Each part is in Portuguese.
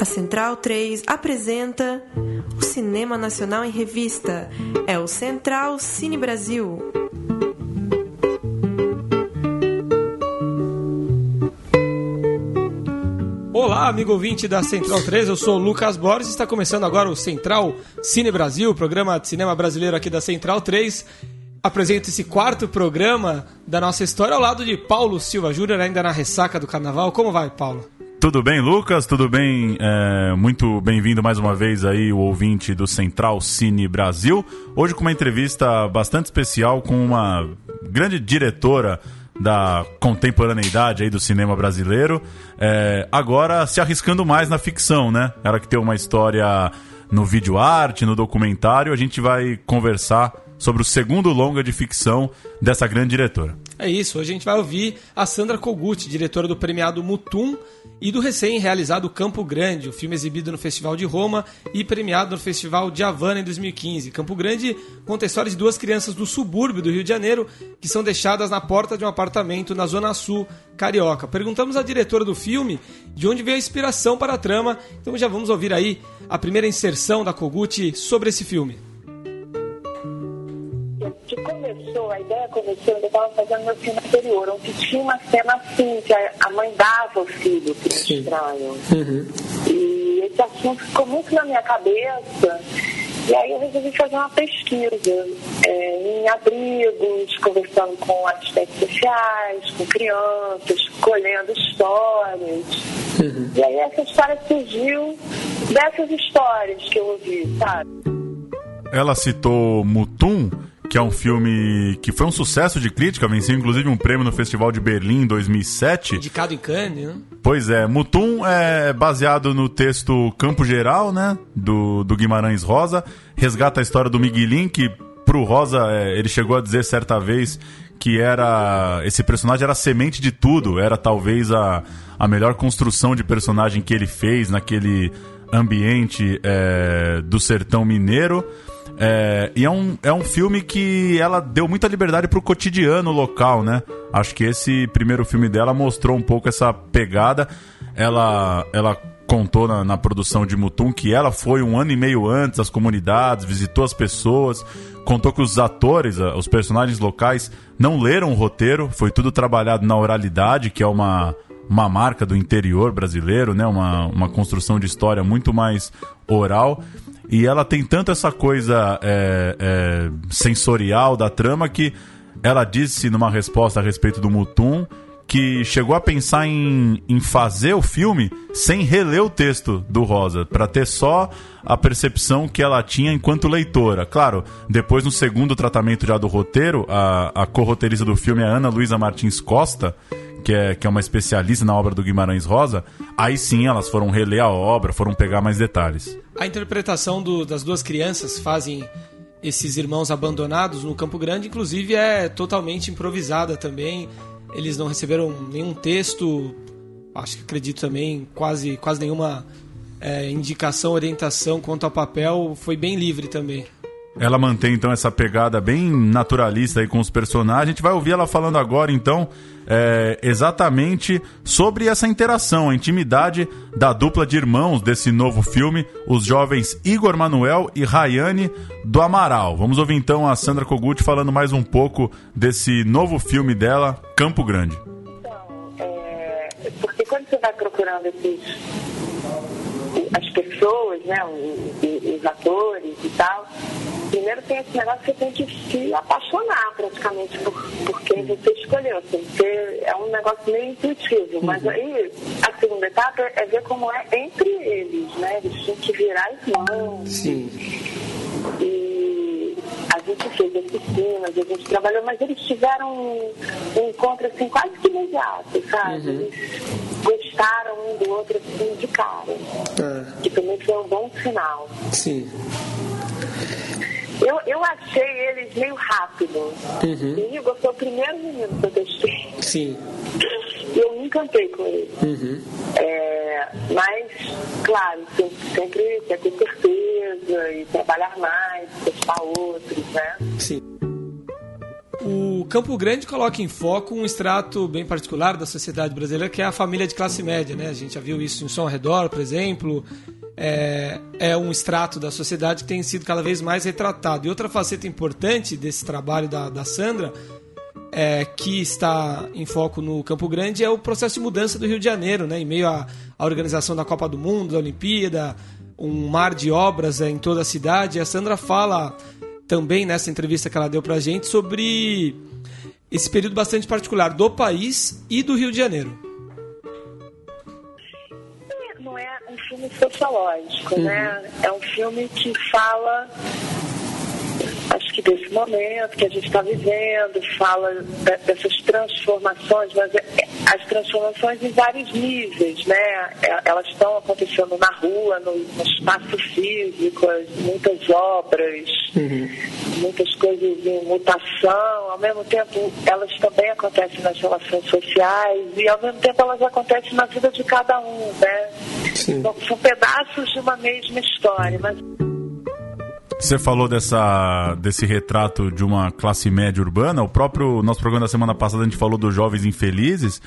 A Central 3 apresenta o Cinema Nacional em Revista. É o Central Cine Brasil. Olá, amigo ouvinte da Central 3, eu sou o Lucas Borges e está começando agora o Central Cine Brasil, programa de cinema brasileiro aqui da Central 3. Apresento esse quarto programa da nossa história ao lado de Paulo Silva Júnior, ainda na ressaca do carnaval. Como vai, Paulo? Tudo bem, Lucas? Tudo bem? É, muito bem-vindo mais uma vez aí, o ouvinte do Central Cine Brasil. Hoje com uma entrevista bastante especial com uma grande diretora da contemporaneidade aí do cinema brasileiro, é, agora se arriscando mais na ficção, né? Ela que tem uma história no vídeo arte, no documentário, a gente vai conversar sobre o segundo longa de ficção dessa grande diretora. É isso, hoje a gente vai ouvir a Sandra Kogut, diretora do premiado Mutum e do recém-realizado Campo Grande, o filme exibido no Festival de Roma e premiado no Festival de Havana em 2015. Campo Grande conta a história de duas crianças do subúrbio do Rio de Janeiro que são deixadas na porta de um apartamento na Zona Sul carioca. Perguntamos à diretora do filme de onde veio a inspiração para a trama, então já vamos ouvir aí a primeira inserção da Kogut sobre esse filme começou, a ideia começou, eu estava fazendo meu filme anterior, onde tinha uma cena assim, que a mãe dava o filho para o estranho. Uhum. E esse assunto ficou muito na minha cabeça. E aí eu resolvi fazer uma pesquisa é, em abrigos, conversando com assistentes sociais, com crianças, colhendo histórias. Uhum. E aí essa história surgiu dessas histórias que eu ouvi, sabe? Ela citou Mutum que é um filme que foi um sucesso de crítica, venceu inclusive um prêmio no Festival de Berlim em 2007. Indicado em Cannes, né? Pois é, Mutum é baseado no texto Campo Geral, né, do, do Guimarães Rosa, resgata a história do Miguelin, que pro Rosa é, ele chegou a dizer certa vez que era esse personagem era a semente de tudo, era talvez a, a melhor construção de personagem que ele fez naquele ambiente é, do sertão mineiro. É, e é um, é um filme que ela deu muita liberdade pro cotidiano local, né? Acho que esse primeiro filme dela mostrou um pouco essa pegada. Ela, ela contou na, na, produção de Mutum que ela foi um ano e meio antes às comunidades, visitou as pessoas, contou que os atores, os personagens locais, não leram o roteiro, foi tudo trabalhado na oralidade, que é uma, uma marca do interior brasileiro, né? uma, uma construção de história muito mais oral. E ela tem tanto essa coisa é, é, sensorial da trama que ela disse numa resposta a respeito do Mutum que chegou a pensar em, em fazer o filme sem reler o texto do Rosa, para ter só a percepção que ela tinha enquanto leitora. Claro, depois no segundo tratamento já do roteiro, a, a co-roteirista do filme é a Ana Luísa Martins Costa, que é, que é uma especialista na obra do Guimarães Rosa, aí sim elas foram reler a obra, foram pegar mais detalhes. A interpretação do, das duas crianças fazem esses irmãos abandonados no Campo Grande, inclusive, é totalmente improvisada também. Eles não receberam nenhum texto, acho que acredito também, quase, quase nenhuma é, indicação, orientação quanto ao papel, foi bem livre também. Ela mantém então essa pegada bem naturalista aí com os personagens. A gente vai ouvir ela falando agora então é, exatamente sobre essa interação, a intimidade da dupla de irmãos desse novo filme, os jovens Igor Manuel e Rayane do Amaral. Vamos ouvir então a Sandra Kogut falando mais um pouco desse novo filme dela, Campo Grande. Então, é, porque quando você vai procurando esses, as pessoas, né, os, os atores e tal, primeiro tem esse negócio que você tem que se apaixonar praticamente por, por quem você escolheu. Ser, é um negócio meio intuitivo. Uhum. Mas aí a segunda etapa é ver como é entre eles, né? Eles têm que virar irmãos. Sim. E a gente fez oficinas, a gente trabalhou, mas eles tiveram um, um encontro assim quase que imediato, sabe? Uhum. Do outro assim de cara. Uhum. Que também foi um bom sinal. Sim. Eu, eu achei eles meio rápido. Uhum. O Igor foi o primeiro menino que eu testei. Sim. E eu me encantei com ele. Uhum. É, mas, claro, sempre quer ter certeza e trabalhar mais, testar outros, né? Sim. O Campo Grande coloca em foco um extrato bem particular da sociedade brasileira, que é a família de classe média. Né? A gente já viu isso em Som ao Redor, por exemplo. É, é um extrato da sociedade que tem sido cada vez mais retratado. E outra faceta importante desse trabalho da, da Sandra, é, que está em foco no Campo Grande, é o processo de mudança do Rio de Janeiro, né? em meio à, à organização da Copa do Mundo, da Olimpíada, um mar de obras é, em toda a cidade. A Sandra fala também nessa entrevista que ela deu pra gente sobre esse período bastante particular do país e do Rio de Janeiro. Não é um filme sociológico, uhum. né? É um filme que fala que desse momento que a gente está vivendo, fala dessas transformações, mas é, é, as transformações em vários níveis, né? É, elas estão acontecendo na rua, no, espaço físico, muitas obras, uhum. muitas coisas em mutação, ao mesmo tempo elas também acontecem nas relações sociais e ao mesmo tempo elas acontecem na vida de cada um, né? Então, são pedaços de uma mesma história, mas você falou dessa, desse retrato de uma classe média urbana. O próprio nosso programa da semana passada a gente falou dos jovens infelizes.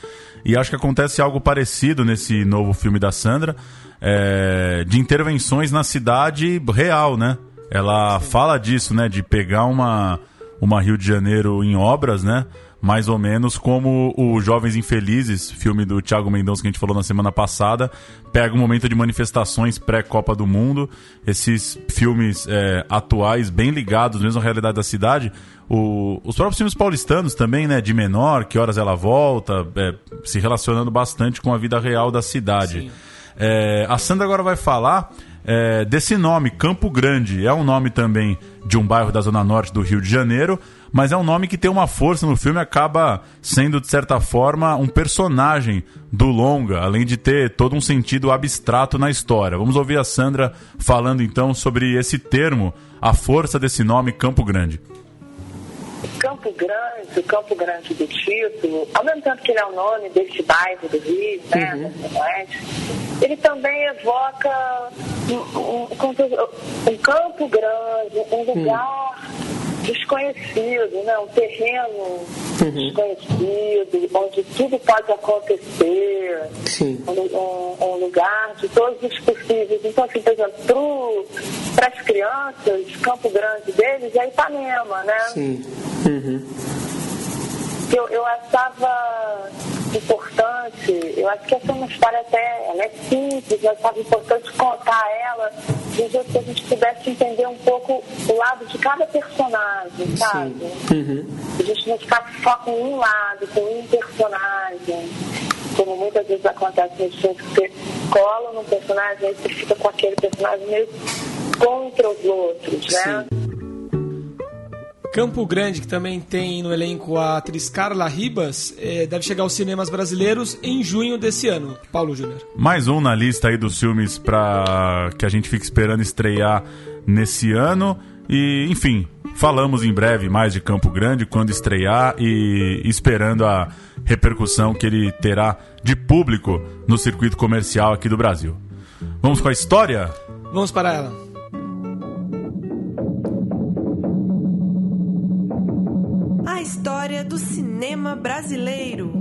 E acho que acontece algo parecido nesse novo filme da Sandra, é, de intervenções na cidade real, né? Ela fala disso, né? De pegar uma, uma Rio de Janeiro em obras, né? Mais ou menos como o Jovens Infelizes, filme do Thiago Mendonça que a gente falou na semana passada, pega um momento de manifestações pré-Copa do Mundo, esses filmes é, atuais bem ligados mesmo à realidade da cidade, o, os próprios filmes paulistanos também, né, de menor, que horas ela volta, é, se relacionando bastante com a vida real da cidade. É, a Sandra agora vai falar é, desse nome, Campo Grande. É um nome também de um bairro da zona norte do Rio de Janeiro, mas é um nome que tem uma força no filme, acaba sendo, de certa forma, um personagem do longa, além de ter todo um sentido abstrato na história. Vamos ouvir a Sandra falando então sobre esse termo, a força desse nome Campo Grande. Campo Grande, o Campo Grande do título, ao mesmo tempo que ele é o nome desse bairro do Rio, né, uhum. Oeste, ele também evoca um, um, um campo grande, um lugar uhum. Desconhecido, né, um terreno uhum. desconhecido, onde tudo pode acontecer, um, um, lugar de todos os possíveis. Então, assim, por exemplo, para as crianças, Campo Grande deles é Ipanema, né? Sim. Uhum. Eu, eu achava importante, eu acho que essa é uma história até, ela é simples, eu achava importante contar ela de jeito que a gente pudesse entender um pouco o lado de cada personagem, sabe? Uhum. A gente não ficar só com um lado, com um personagem, como muitas vezes acontece nos filmes que você cola num personagem e você fica com aquele personagem meio contra os outros, né? Sim. Campo Grande, que também tem no elenco a atriz Carla Ribas, é, deve chegar aos cinemas brasileiros em junho desse ano. Paulo Júnior. Mais um na lista aí dos filmes para que a gente fica esperando estrear nesse ano. E, enfim, falamos em breve mais de Campo Grande quando estrear e esperando a repercussão que ele terá de público no circuito comercial aqui do Brasil. Vamos com a história? Vamos para ela. Brasileiro.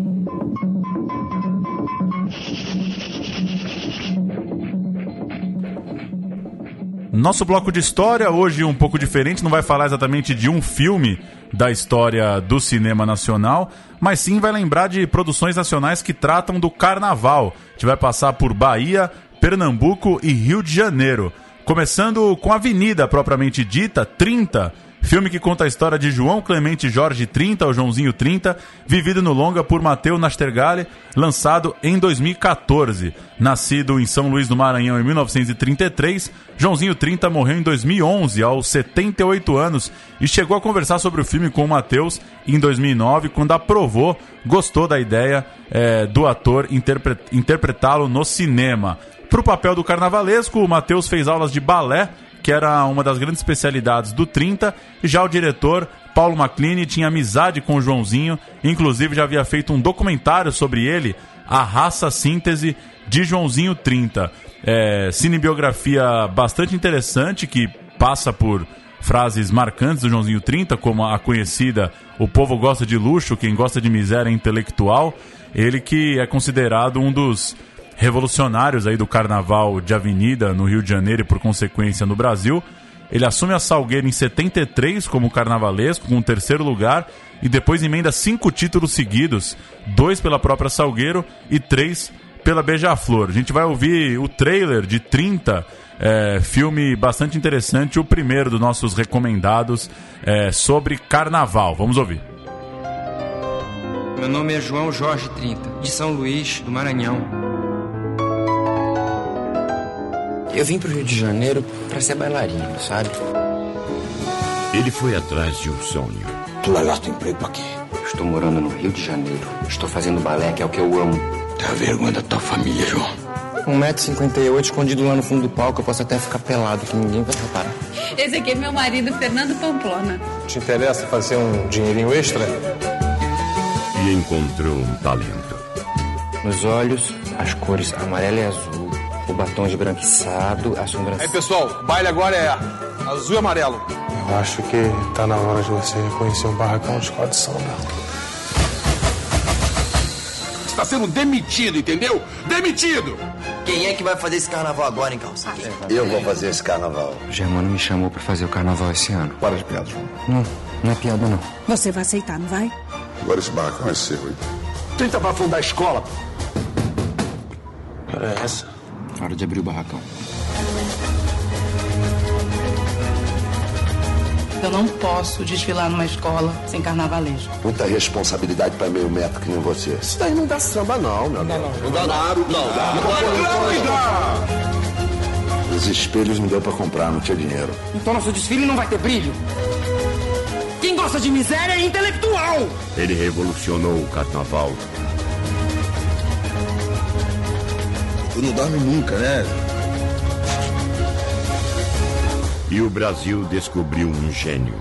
Nosso bloco de história hoje um pouco diferente, não vai falar exatamente de um filme da história do cinema nacional, mas sim vai lembrar de produções nacionais que tratam do carnaval. A gente vai passar por Bahia, Pernambuco e Rio de Janeiro. Começando com a Avenida propriamente dita, 30, Filme que conta a história de João Clemente Jorge 30, ou Joãozinho 30, vivido no longa por Matheus Nastergalli, lançado em 2014. Nascido em São Luís do Maranhão em 1933, Joãozinho 30 morreu em 2011, aos 78 anos, e chegou a conversar sobre o filme com o Matheus em 2009, quando aprovou, gostou da ideia é, do ator interpre interpretá-lo no cinema. Para o papel do carnavalesco, o Matheus fez aulas de balé que era uma das grandes especialidades do 30, e já o diretor Paulo MacLean tinha amizade com o Joãozinho, inclusive já havia feito um documentário sobre ele, A Raça Síntese de Joãozinho 30. É, cinebiografia bastante interessante que passa por frases marcantes do Joãozinho 30, como a conhecida O povo gosta de luxo, quem gosta de miséria é intelectual. Ele que é considerado um dos revolucionários aí do carnaval de avenida no Rio de Janeiro e por consequência no Brasil. Ele assume a Salgueira em 73 como carnavalesco, com o terceiro lugar, e depois emenda cinco títulos seguidos, dois pela própria Salgueiro e três pela Beija-Flor. A gente vai ouvir o trailer de 30, é, filme bastante interessante, o primeiro dos nossos recomendados é, sobre carnaval. Vamos ouvir. Meu nome é João Jorge 30, de São Luís, do Maranhão. Eu vim pro Rio de Janeiro para ser bailarino, sabe? Ele foi atrás de um sonho. Tu largaste o emprego pra quê? Estou morando no Rio de Janeiro. Estou fazendo balé, que é o que eu amo. Tem a vergonha da tua família, João. 1,58m escondido lá no fundo do palco, eu posso até ficar pelado, que ninguém vai reparar. Esse aqui é meu marido, Fernando Pamplona. Te interessa fazer um dinheirinho extra? E encontrou um talento. Nos olhos, as cores amarelo e azul. O batom esbranquiçado, a sobrancelha. Aí, pessoal, baile agora é azul e amarelo. Eu acho que tá na hora de você reconhecer um barracão de escola de samba. Está sendo demitido, entendeu? Demitido! Quem é que vai fazer esse carnaval agora, hein, Calça? Eu vou fazer esse carnaval. O Germano me chamou pra fazer o carnaval esse ano. Para de piada, João. Não, não é piada, não. Você vai aceitar, não vai? Agora esse barracão é seu, hein? Tenta pra fundar a escola. Era é essa? Hora de abrir o barracão. Eu não posso desfilar numa escola sem carnavalejo. Muita responsabilidade pra meio metro que nem você. Isso daí não dá samba, não, meu amigo. Não, dá nada. Não dá. Os espelhos não deu pra comprar, não tinha dinheiro. Então nosso desfile não vai ter brilho? Quem gosta de miséria é intelectual! Ele revolucionou o carnaval. Não dorme nunca, né? E o Brasil descobriu um gênio.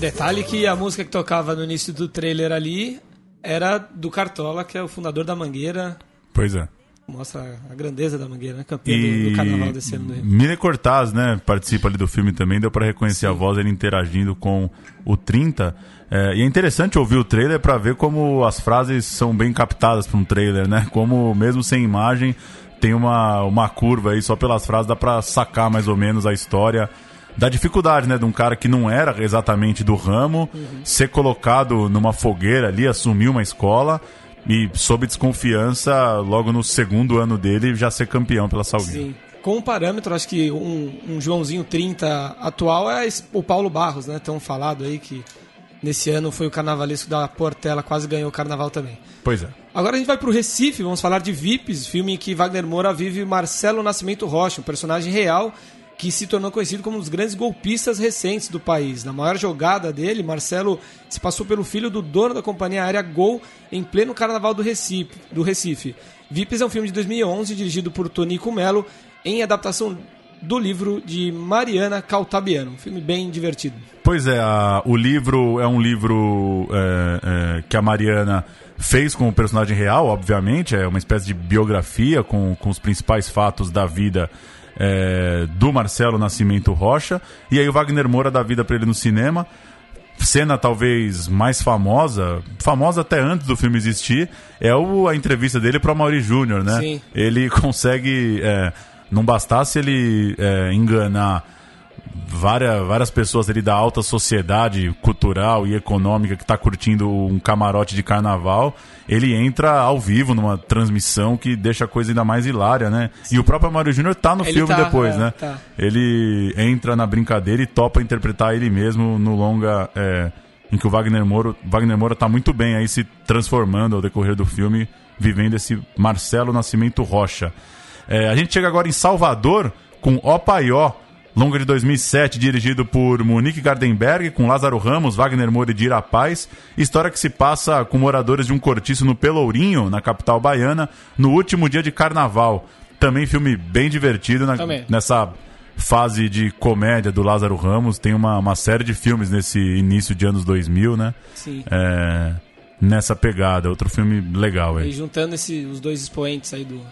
Detalhe que a música que tocava no início do trailer ali era do Cartola, que é o fundador da Mangueira. Pois é. Mostra a grandeza da Mangueira, né? Campeão do, do carnaval desse ano. do Rio. Mine Cortaz, né, participa ali do filme também, deu pra reconhecer a voz ele interagindo com o 30. É, e é interessante ouvir o trailer pra ver como as frases são bem captadas pra um trailer, né? Como mesmo sem imagem tem uma, uma curva aí, só pelas frases dá pra sacar mais ou menos a história da dificuldade, né, de um cara que não era exatamente do ramo, ser colocado numa fogueira ali, assumir uma escola e sob desconfiança, logo no segundo ano dele, já ser campeão pela Salgueiro. Sim. Com um parâmetro, acho que um, um Joãozinho 30 atual é o Paulo Barros, né? Tão falado aí que nesse ano foi o carnavalesco da Portela, quase ganhou o carnaval também. Pois é. Agora a gente vai pro Recife, vamos falar de VIPs, filme em que Wagner Moura vive Marcelo Nascimento Rocha, um personagem real que se tornou conhecido como um dos grandes golpistas recentes do país. Na maior jogada dele, Marcelo se passou pelo filho do dono da companhia aérea Gol em pleno carnaval do Recife. Do Recife. VIPs é um filme de 2011 dirigido por Tonico Melo em adaptação do livro de Mariana Caltabiano. Um filme bem divertido. Pois é, a- o livro é um livro é, é, que a Mariana fez com o personagem real, obviamente, é uma espécie de biografia com, com os principais fatos da vida é, do Marcelo Nascimento Rocha. E aí o Wagner Moura dá vida para ele no cinema. Cena talvez mais famosa, famosa até antes do filme existir, é o, a entrevista dele para Mauri Júnior, né? Sim. Ele consegue, é, não bastasse ele é, enganar várias, várias pessoas ali da alta sociedade cultural e econômica que está curtindo um camarote de carnaval, ele entra ao vivo numa transmissão que deixa a coisa ainda mais hilária, né? E o próprio Mário Júnior tá no Ele filme tá, depois, é, né? tá. Ele entra na brincadeira e topa interpretar ele mesmo no longa é, em que o Wagner Moura, Wagner Moura tá muito bem aí se transformando ao decorrer do filme, vivendo esse Marcelo Nascimento Rocha. É, a gente chega agora em Salvador com O Paió, longa de 2007, dirigido por Monique Gardenberg, com Lázaro Ramos, Wagner Moura e Dira Paz. História que se passa com moradores de um cortiço no Pelourinho, na capital baiana, no último dia de carnaval. Também filme bem divertido na- nessa fase de comédia do Lázaro Ramos. Tem uma, uma série de filmes nesse início de anos 2000, né? Sim. É, nessa pegada. Outro filme legal E aí. juntando esse, os dois expoentes aí do,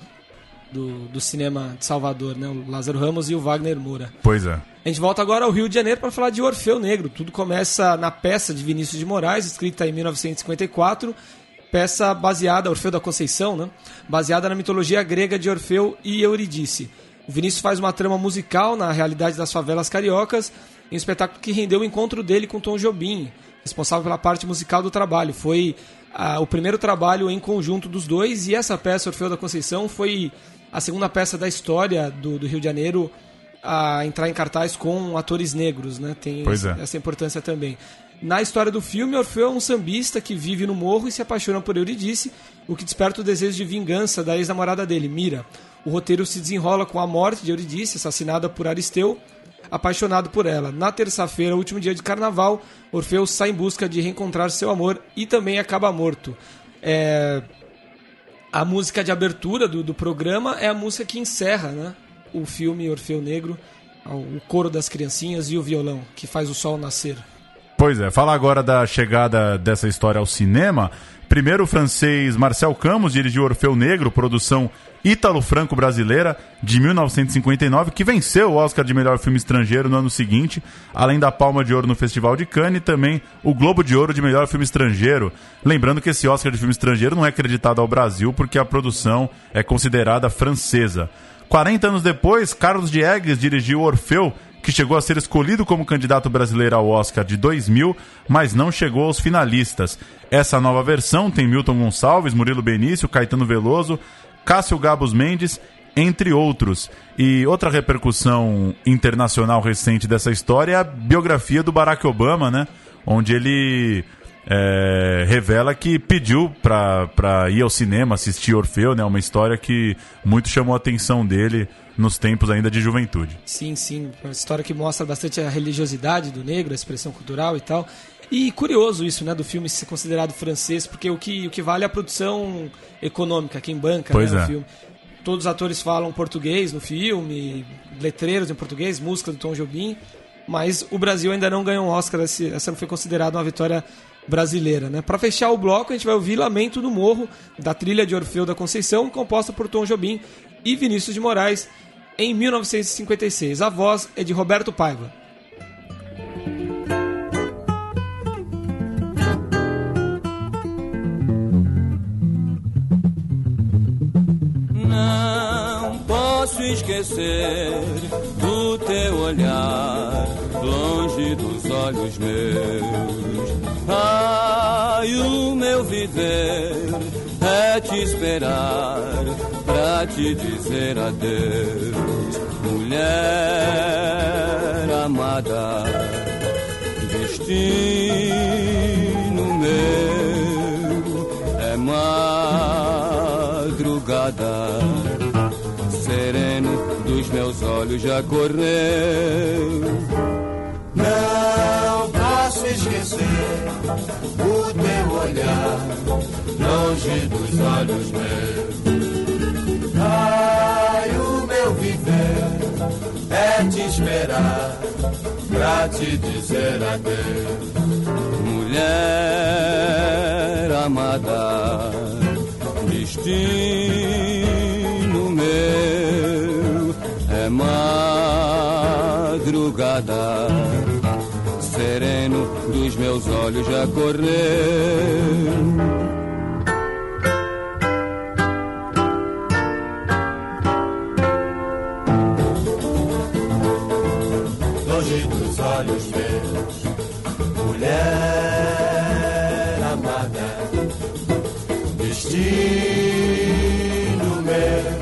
do, do cinema de Salvador, né? O Lázaro Ramos e o Wagner Moura. Pois é. A gente volta agora ao Rio de Janeiro para falar de Orfeu Negro. Tudo começa na peça de Vinícius de Moraes, escrita em 1954, peça baseada, Orfeu da Conceição, né? baseada na mitologia grega de Orfeu e Eurídice. O Vinícius faz uma trama musical na realidade das favelas cariocas, em um espetáculo que rendeu o encontro dele com Tom Jobim, responsável pela parte musical do trabalho. Foi ah, o primeiro trabalho em conjunto dos dois e essa peça, Orfeu da Conceição, foi a segunda peça da história do, do Rio de Janeiro a entrar em cartaz com atores negros, né? Tem é. essa importância também. Na história do filme, Orfeu é um sambista que vive no morro e se apaixona por Eurídice, o que desperta o desejo de vingança da ex-namorada dele, Mira. O roteiro se desenrola com a morte de Eurídice, assassinada por Aristeu, apaixonado por ela. Na terça-feira, último dia de carnaval, Orfeu sai em busca de reencontrar seu amor e também acaba morto. É, A música de abertura do, do programa é a música que encerra né, o filme Orfeu Negro, o coro das criancinhas e o violão, que faz o sol nascer. Pois é, fala agora da chegada dessa história ao cinema. Primeiro, o francês Marcel Camus dirigiu Orfeu Negro, produção ítalo-franco-brasileira de 1959, que venceu o Oscar de melhor filme estrangeiro no ano seguinte, além da Palma de Ouro no Festival de Cannes e também o Globo de Ouro de melhor filme estrangeiro. Lembrando que esse Oscar de filme estrangeiro não é acreditado ao Brasil porque a produção é considerada francesa. 40 anos depois, Carlos Diegues dirigiu Orfeu, que chegou a ser escolhido como candidato brasileiro ao Oscar de 2000, mas não chegou aos finalistas. Essa nova versão tem Milton Gonçalves, Murilo Benício, Caetano Veloso, Cássio Gabos Mendes, entre outros. E outra repercussão internacional recente dessa história é a biografia do Barack Obama, né? Onde ele é, revela que pediu para ir ao cinema assistir Orfeu, né? Uma história que muito chamou a atenção dele nos tempos ainda de juventude. Sim, sim. Uma história que mostra bastante a religiosidade do negro, a expressão cultural e tal. E curioso isso, né, do filme ser considerado francês, porque o que, o que vale é a produção econômica, quem banca Pois né, é. o filme. Todos os atores falam português no filme, letreiros em português, música do Tom Jobim, mas o Brasil ainda não ganhou um Oscar, essa não foi considerada uma vitória brasileira. Né? Para fechar o bloco, a gente vai ouvir Lamento do Morro, da trilha de Orfeu da Conceição, composta por Tom Jobim e Vinícius de Moraes, em 1956. A voz é de Roberto Paiva. Não posso esquecer do teu olhar, longe dos olhos meus. Ai, o meu viver é te esperar pra te dizer adeus, mulher amada, destino meu é madrugada, sereno dos meus olhos já correu. Não esquecer o teu olhar, longe dos olhos meus. Ai, o meu viver é te esperar, pra te dizer adeus. mulher amada, destino meu é madrugada, dos meus olhos já correu. longe dos olhos meus, mulher amada, destino meu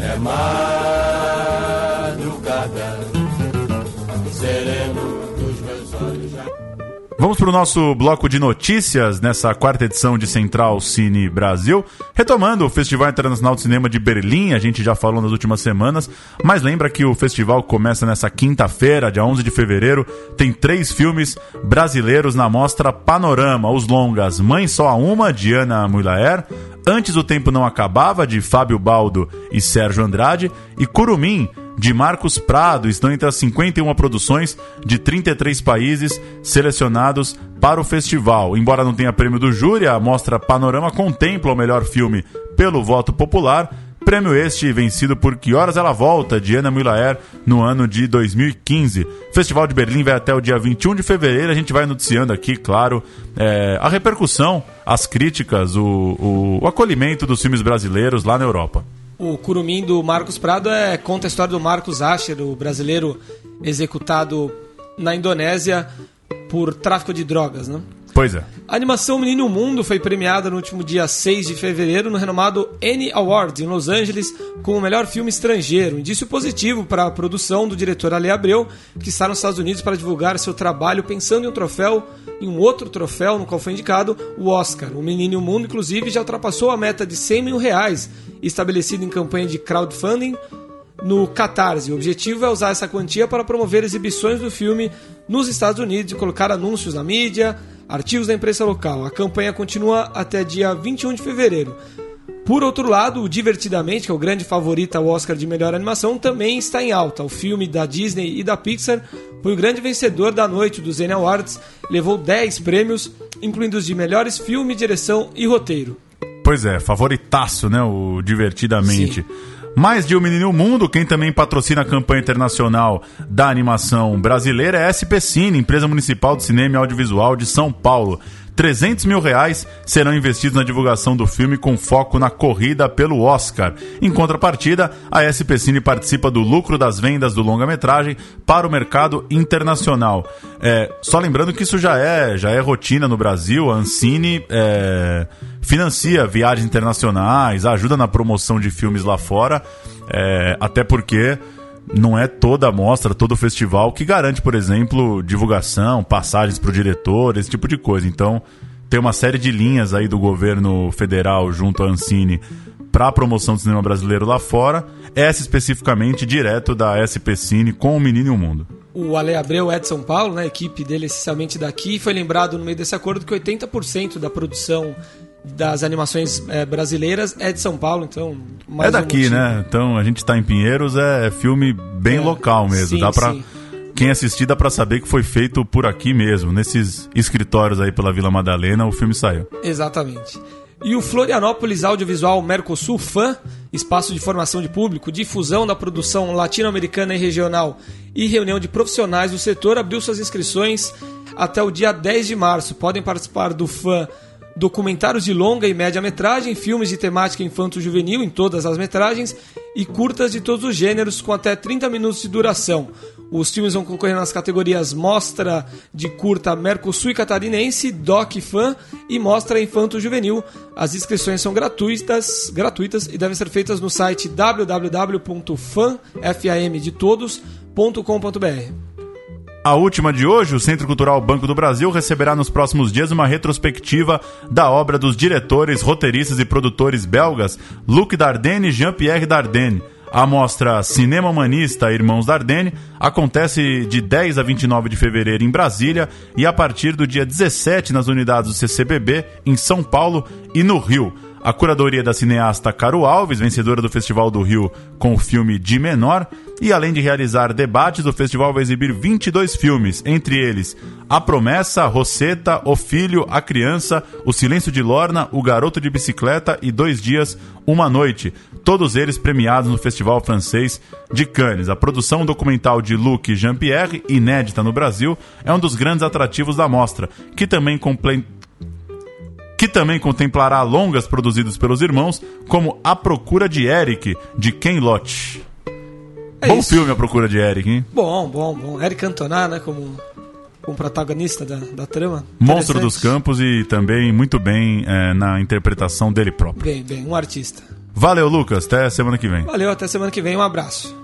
é madrugada, Vamos para o nosso bloco de notícias nessa quarta edição de Central Cine Brasil. Retomando o Festival Internacional de Cinema de Berlim, a gente já falou nas últimas semanas, mas lembra que o festival começa nessa quinta-feira, dia 11 de fevereiro. Tem três filmes brasileiros na mostra Panorama: os longas Mãe Só a Uma, de Ana Mulaer, Antes o Tempo Não Acabava, de Fábio Baldo e Sérgio Andrade, e Curumim, de Marcos Prado estão entre as 51 produções de 33 países selecionados para o festival. Embora não tenha prêmio do júri, a mostra Panorama contempla o melhor filme pelo voto popular. Prêmio este vencido por Que Horas Ela Volta, de Ana Mulaer, no ano de 2015. O Festival de Berlim vai até o dia 21 de fevereiro. A gente vai noticiando aqui, claro, é, a repercussão, as críticas, o, o, o acolhimento dos filmes brasileiros lá na Europa. O Curumim do Marcos Prado é, conta a história do Marcos Asher, o brasileiro executado na Indonésia por tráfico de drogas, né? Pois é. A animação Menino Mundo foi premiada no último dia 6 de fevereiro no renomado Annie Awards em Los Angeles como o melhor filme estrangeiro. Indício positivo para a produção do diretor Ale Abreu, que está nos Estados Unidos para divulgar seu trabalho pensando em um troféu, em um outro troféu no qual foi indicado o Oscar. O Menino Mundo, inclusive, já ultrapassou a meta de 100 mil reais estabelecida em campanha de crowdfunding no Catarse. O objetivo é usar essa quantia para promover exibições do filme nos Estados Unidos e colocar anúncios na mídia, artigos da imprensa local. A campanha continua até dia 21 de fevereiro. Por outro lado, o Divertidamente, que é o grande favorito ao Oscar de melhor animação, também está em alta. O filme da Disney e da Pixar foi o grande vencedor da noite dos Emmy Awards, levou 10 prêmios, incluindo os de melhores filme, direção e roteiro. Pois é, favoritaço, né? O Divertidamente. Sim. Mais de um menino mundo, quem também patrocina a campanha internacional da animação brasileira é a SP Cine, empresa municipal de cinema e audiovisual de São Paulo. 300 mil reais serão investidos na divulgação do filme com foco na corrida pelo Oscar. Em contrapartida, a SP Cine participa do lucro das vendas do longa-metragem para o mercado internacional. É, só lembrando que isso já é, já é rotina no Brasil, a Ancine é, financia viagens internacionais, ajuda na promoção de filmes lá fora, é, até porque não é toda a mostra, todo o festival que garante, por exemplo, divulgação, passagens para o diretor, esse tipo de coisa. Então, tem uma série de linhas aí do governo federal junto à Ancine para a promoção do cinema brasileiro lá fora, essa especificamente direto da SP Cine com o Menino e o Mundo. O Ale Abreu é de São Paulo, né? a equipe dele é essencialmente daqui, foi lembrado no meio desse acordo que 80% da produção das animações é, brasileiras é de São Paulo, então. é daqui, um né? Então a gente está em Pinheiros, é, filme bem é, local mesmo. Sim, dá para quem assistir dá para saber que foi feito por aqui mesmo, nesses escritórios aí pela Vila Madalena, o filme saiu. Exatamente. E o Florianópolis Audiovisual Mercosul FAN, espaço de formação de público, difusão da produção latino-americana e regional e reunião de profissionais do setor, abriu suas inscrições até o dia 10 de março. Podem participar do FAN documentários de longa e média metragem, filmes de temática infanto-juvenil em todas as metragens e curtas de todos os gêneros com até 30 minutos de duração. Os filmes vão concorrer nas categorias Mostra de Curta Mercosul e Catarinense, Doc Fan e Mostra Infanto Juvenil. As inscrições são gratuitas, gratuitas e devem ser feitas no site www.fanfamdetodos.com.br. A última de hoje, o Centro Cultural Banco do Brasil receberá nos próximos dias uma retrospectiva da obra dos diretores, roteiristas e produtores belgas Luc Dardenne e Jean-Pierre Dardenne. A mostra Cinema Humanista Irmãos Dardenne acontece de 10 a 29 de fevereiro em Brasília e a partir do dia 17 nas unidades do CCBB em São Paulo e no Rio. A curadoria da cineasta Caro Alves, vencedora do Festival do Rio com o filme De Menor, e além de realizar debates, o festival vai exibir 22 filmes, entre eles A Promessa, Roseta, O Filho, A Criança, O Silêncio de Lorna, O Garoto de Bicicleta e Dois Dias, Uma Noite, todos eles premiados no Festival Francês de Cannes. A produção documental de Luc Jean-Pierre, inédita no Brasil, é um dos grandes atrativos da mostra, que também que também contemplará longas produzidas pelos irmãos, como A Procura de Eric, de Ken Loach. É bom isso. filme A Procura de Eric, hein? Bom, bom, bom. Eric Cantona, né, como, como protagonista da, da trama. Monstro dos Campos e também muito bem é, na interpretação dele próprio. Bem, bem, um artista. Valeu, Lucas. Até semana que vem. Valeu, até semana que vem. Um abraço.